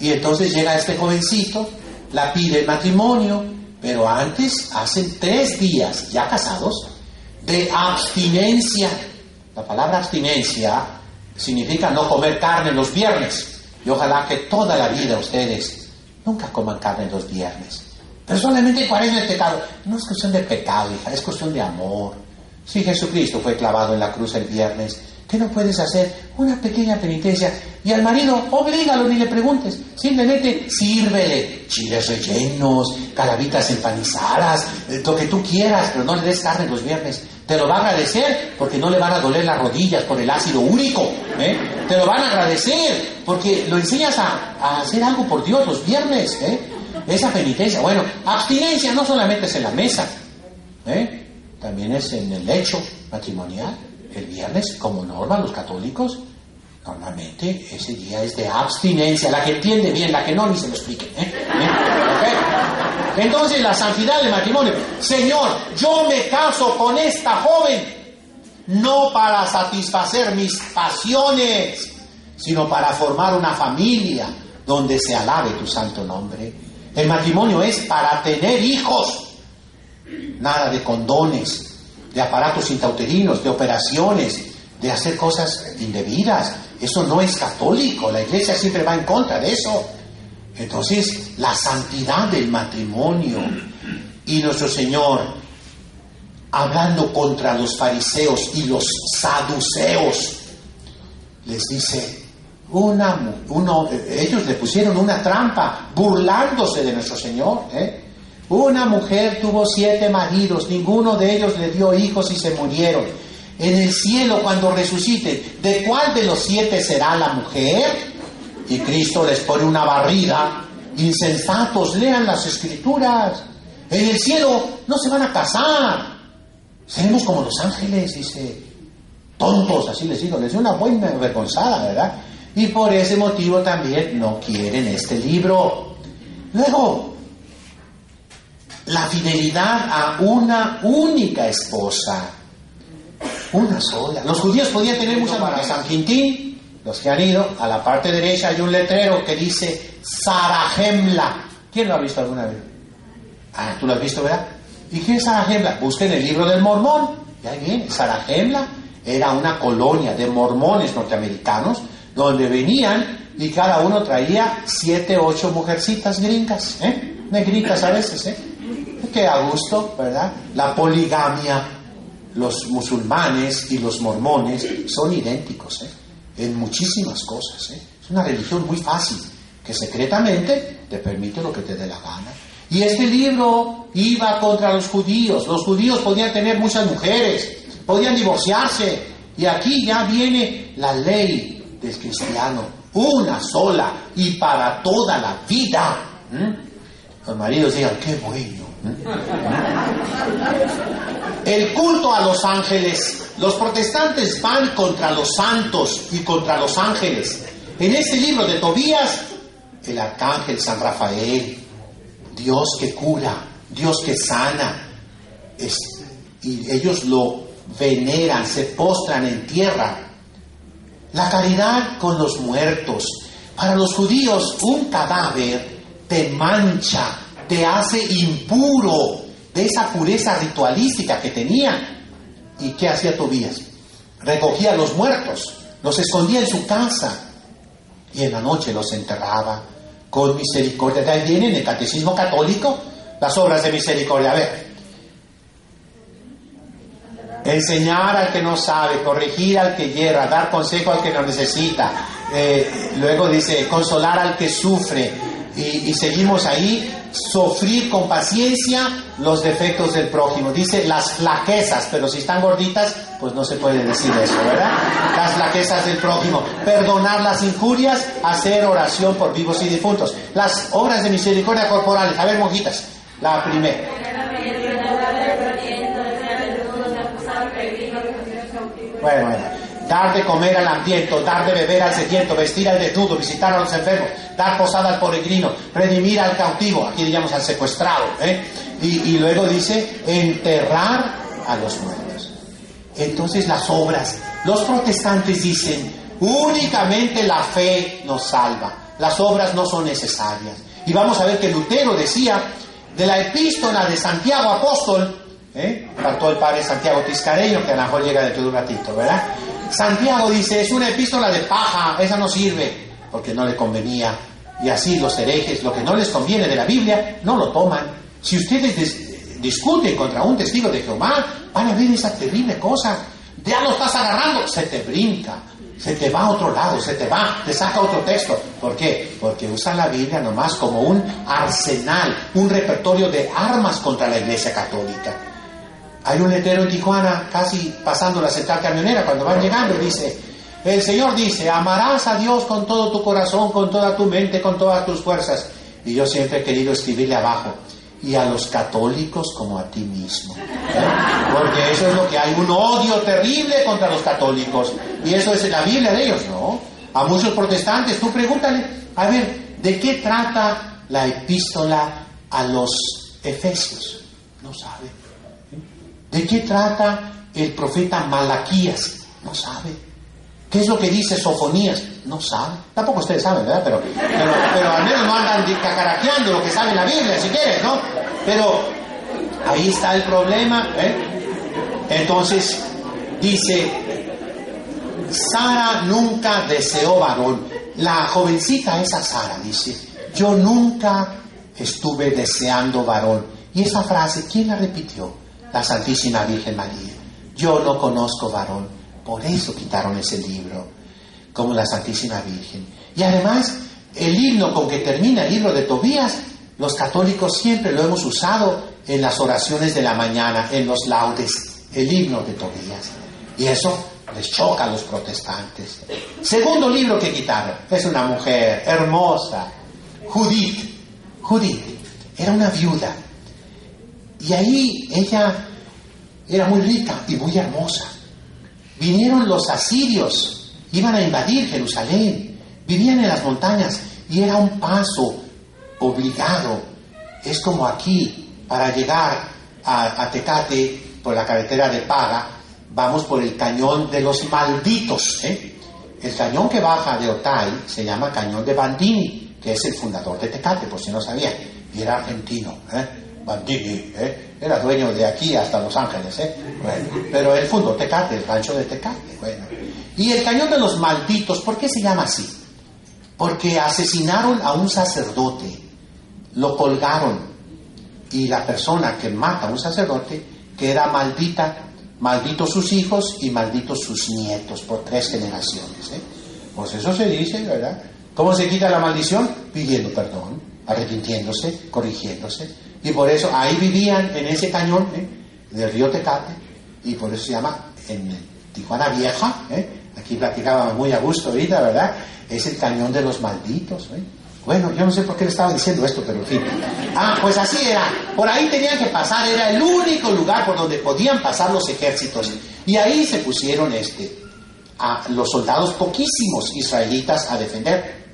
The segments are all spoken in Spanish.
Y entonces llega este jovencito, la pide matrimonio, pero antes hacen tres días, ya casados, de abstinencia. La palabra abstinencia significa no comer carne los viernes. Y ojalá que toda la vida ustedes nunca coman carne los viernes. Pero solamente cuaresma es pecado. No es cuestión de pecado, hija, es cuestión de amor. Si Jesucristo fue clavado en la cruz el viernes, ¿Qué no puedes hacer? Una pequeña penitencia. Y al marido, oblígalo, ni le preguntes. Simplemente sírvele chiles rellenos, calavitas empanizadas, eh, lo que tú quieras, pero no le des carne los viernes. Te lo va a agradecer porque no le van a doler las rodillas por el ácido úrico. ¿eh? Te lo van a agradecer porque lo enseñas a, hacer algo por Dios los viernes. ¿eh? Esa penitencia. Bueno, abstinencia no solamente es en la mesa, también es en el lecho matrimonial el viernes, como norma, los católicos, normalmente ese día es de abstinencia. La que entiende bien, la que no, ni se lo explique. ¿eh? ¿Eh? Entonces, la santidad del matrimonio. Señor, yo me caso con esta joven no para satisfacer mis pasiones, sino para formar una familia donde se alabe tu santo nombre. El matrimonio es para tener hijos, nada de condones, de aparatos intauterinos, de operaciones, de hacer cosas indebidas. Eso no es católico, la iglesia siempre va en contra de eso. Entonces, la santidad del matrimonio y nuestro Señor, hablando contra los fariseos y los saduceos, les dice, una, uno, ellos le pusieron una trampa burlándose de nuestro Señor. ¿eh? Una mujer tuvo siete maridos, ninguno de ellos le dio hijos y se murieron. En el cielo, cuando resucite, ¿de cuál de los siete será la mujer? Y Cristo les pone una barrida. Insensatos, lean las escrituras. En el cielo no se van a casar. Seremos como los ángeles, dice. Tontos, así les digo, les dio una buena avergonzada, ¿verdad? Y por ese motivo también no quieren este libro. Luego, la fidelidad a una única esposa. Una sola. Los judíos podían tener muchas para San Quintín, los que han ido, a la parte derecha hay un letrero que dice Sarajemla. ¿Quién lo ha visto alguna vez? Ah, tú lo has visto, ¿verdad? ¿Y qué es Sarajemla? Busquen el libro del mormón. Y ahí viene. Sarajemla era una colonia de mormones norteamericanos donde venían y cada uno traía siete, ocho mujercitas gringas, ¿eh? Negritas a veces, ¿eh? Que a gusto, ¿verdad? La poligamia, los musulmanes y los mormones son idénticos ¿eh? en muchísimas cosas. ¿eh? Es una religión muy fácil, que secretamente te permite lo que te dé la gana. Y este libro iba contra los judíos. Los judíos podían tener muchas mujeres, podían divorciarse. Y aquí ya viene la ley del cristiano, una sola y para toda la vida. Los maridos digan, qué bueno. El culto a los ángeles. Los protestantes van contra los santos y contra los ángeles. En este libro de Tobías, el arcángel San Rafael, Dios que cura, Dios que sana, y ellos lo veneran, se postran en tierra. La caridad con los muertos. Para los judíos, un cadáver te mancha, te hace impuro de esa pureza ritualística que tenía. ¿Y qué hacía Tobías? Recogía a los muertos, los escondía en su casa y en la noche los enterraba con misericordia. De ahí viene en el catecismo católico las obras de misericordia. A ver, enseñar al que no sabe, corregir al que hierra, dar consejo al que no necesita. Eh, luego dice, consolar al que sufre, y, seguimos ahí, sufrir con paciencia los defectos del prójimo. Dice las flaquezas, pero si están gorditas, pues no se puede decir eso, ¿verdad? Las flaquezas del prójimo. Perdonar las injurias, hacer oración por vivos y difuntos. Las obras de misericordia corporales. A ver, monjitas, la primera. Bueno, bueno. Dar de comer al hambriento, dar de beber al sediento, vestir al desnudo, visitar a los enfermos, dar posada al peregrino, redimir al cautivo, aquí llamamos al secuestrado, ¿eh? y, y luego dice enterrar a los muertos. Entonces las obras, los protestantes dicen, únicamente la fe nos salva, las obras no son necesarias. Y vamos a ver que Lutero decía, de la epístola de Santiago Apóstol, ¿eh? Faltó el padre Santiago Tiscareño, que a lo mejor llega dentro de un ratito, ¿verdad? Santiago dice, es una epístola de paja, esa no sirve, porque no le convenía. Y así los herejes, lo que no les conviene de la Biblia, no lo toman. Si ustedes dis- discuten contra un testigo de Jehová, van a ver esa terrible cosa. Ya lo estás agarrando, se te brinca, se te va a otro lado, se te va, te saca otro texto. ¿Por qué? Porque usan la Biblia nomás como un arsenal, un repertorio de armas contra la Iglesia Católica. Hay un letrero en Tijuana, casi pasando la central camionera, cuando van llegando, y dice, el Señor dice, amarás a Dios con todo tu corazón, con toda tu mente, con todas tus fuerzas. Y yo siempre he querido escribirle abajo, y a los católicos como a ti mismo. ¿Eh? Porque eso es lo que hay, un odio terrible contra los católicos. Y eso es en la Biblia de ellos, ¿no? A muchos protestantes, tú pregúntale, a ver, ¿de qué trata la epístola a los Efesios? No sabe. ¿De qué trata el profeta Malaquías? No sabe. ¿Qué es lo que dice Sofonías? No sabe. Tampoco ustedes saben, ¿verdad? Pero, pero, al menos no andan cacaraqueando lo que sabe la Biblia, si quieres, ¿no? Pero ahí está el problema, ¿eh? Entonces, dice, Sara nunca deseó varón. La jovencita esa Sara dice, yo nunca estuve deseando varón. Y esa frase, ¿quién la repitió? La Santísima Virgen María. Yo no conozco varón. Por eso quitaron ese libro, como la Santísima Virgen. Y además, el himno con que termina el libro de Tobías, los católicos siempre lo hemos usado en las oraciones de la mañana, en los laudes, el himno de Tobías. Y eso les choca a los protestantes. Segundo libro que quitaron, es una mujer hermosa, Judith. Judith era una viuda. Y ahí ella era muy rica y muy hermosa. Vinieron los asirios, iban a invadir Jerusalén, vivían en las montañas y era un paso obligado. Es como aquí, para llegar a, Tecate por la carretera de Paga, vamos por el cañón de los malditos. ¿eh? El cañón que baja de Otay se llama Cañón de Bandini, que es el fundador de Tecate, por si no sabían, y era argentino. ¿eh? Bandini, ¿eh? era dueño de aquí hasta Los Ángeles, ¿eh? Bueno, pero él fundó Tecate, el rancho de Tecate. Bueno. Y el cañón de los malditos, ¿por qué se llama así? Porque asesinaron a un sacerdote, lo colgaron, y la persona que mata a un sacerdote queda maldita, malditos sus hijos y malditos sus nietos por tres generaciones. ¿eh? Pues eso se dice, ¿verdad? ¿Cómo se quita la maldición? Pidiendo perdón, arrepintiéndose, corrigiéndose. Y por eso ahí vivían en ese cañón ¿eh? del río Tecate, y por eso se llama en Tijuana Vieja, ¿eh? aquí platicábamos muy a gusto ahorita, ¿verdad? Es el cañón de los malditos. ¿eh? Bueno, yo no sé por qué le estaba diciendo esto, pero en fin. Ah, pues así era. Por ahí tenían que pasar, era el único lugar por donde podían pasar los ejércitos. Y ahí se pusieron este, a los soldados poquísimos israelitas a defender.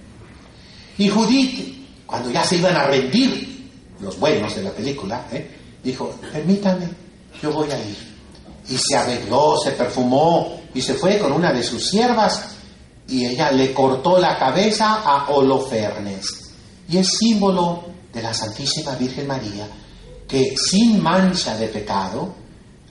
Y Judith, cuando ya se iban a rendir, los buenos de la película, ¿eh? dijo, permítame, yo voy a ir. Y se arregló, se perfumó y se fue con una de sus siervas y ella le cortó la cabeza a Holofernes. Y es símbolo de la Santísima Virgen María que sin mancha de pecado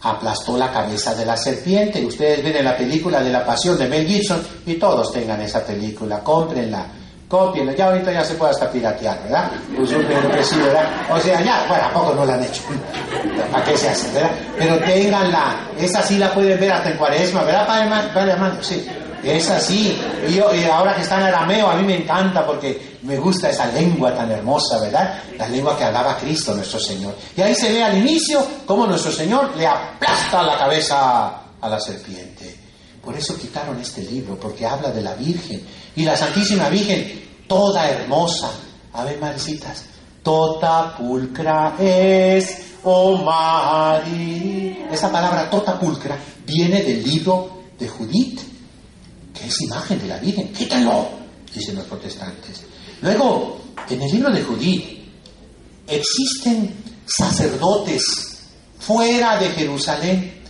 aplastó la cabeza de la serpiente. Ustedes ven en la película de la Pasión de Mel Gibson y todos tengan esa película, cómprenla, cópienla. Ya ahorita ya se puede hasta piratear, ¿verdad? Pues yo creo que sí, ¿verdad? O sea, ya, bueno, ¿a poco no la han hecho? ¿Para qué se hace, verdad? Pero ténganla, esa sí la pueden ver hasta en cuaresma, ¿verdad, Padre Armando? Sí. Es así. Y, yo, y ahora que está en arameo, a mí me encanta porque me gusta esa lengua tan hermosa, ¿verdad? La lengua que hablaba Cristo, nuestro Señor. Y ahí se ve al inicio cómo nuestro Señor le aplasta la cabeza a la serpiente. Por eso quitaron este libro, porque habla de la Virgen. Y la Santísima Virgen, toda hermosa. A ver, marecitas. Tota pulcra es, oh María. Esa palabra tota pulcra viene del libro de Judith, que es imagen de la Virgen. Quítenlo, dicen los protestantes. Luego, en el libro de Judith, existen sacerdotes fuera de Jerusalén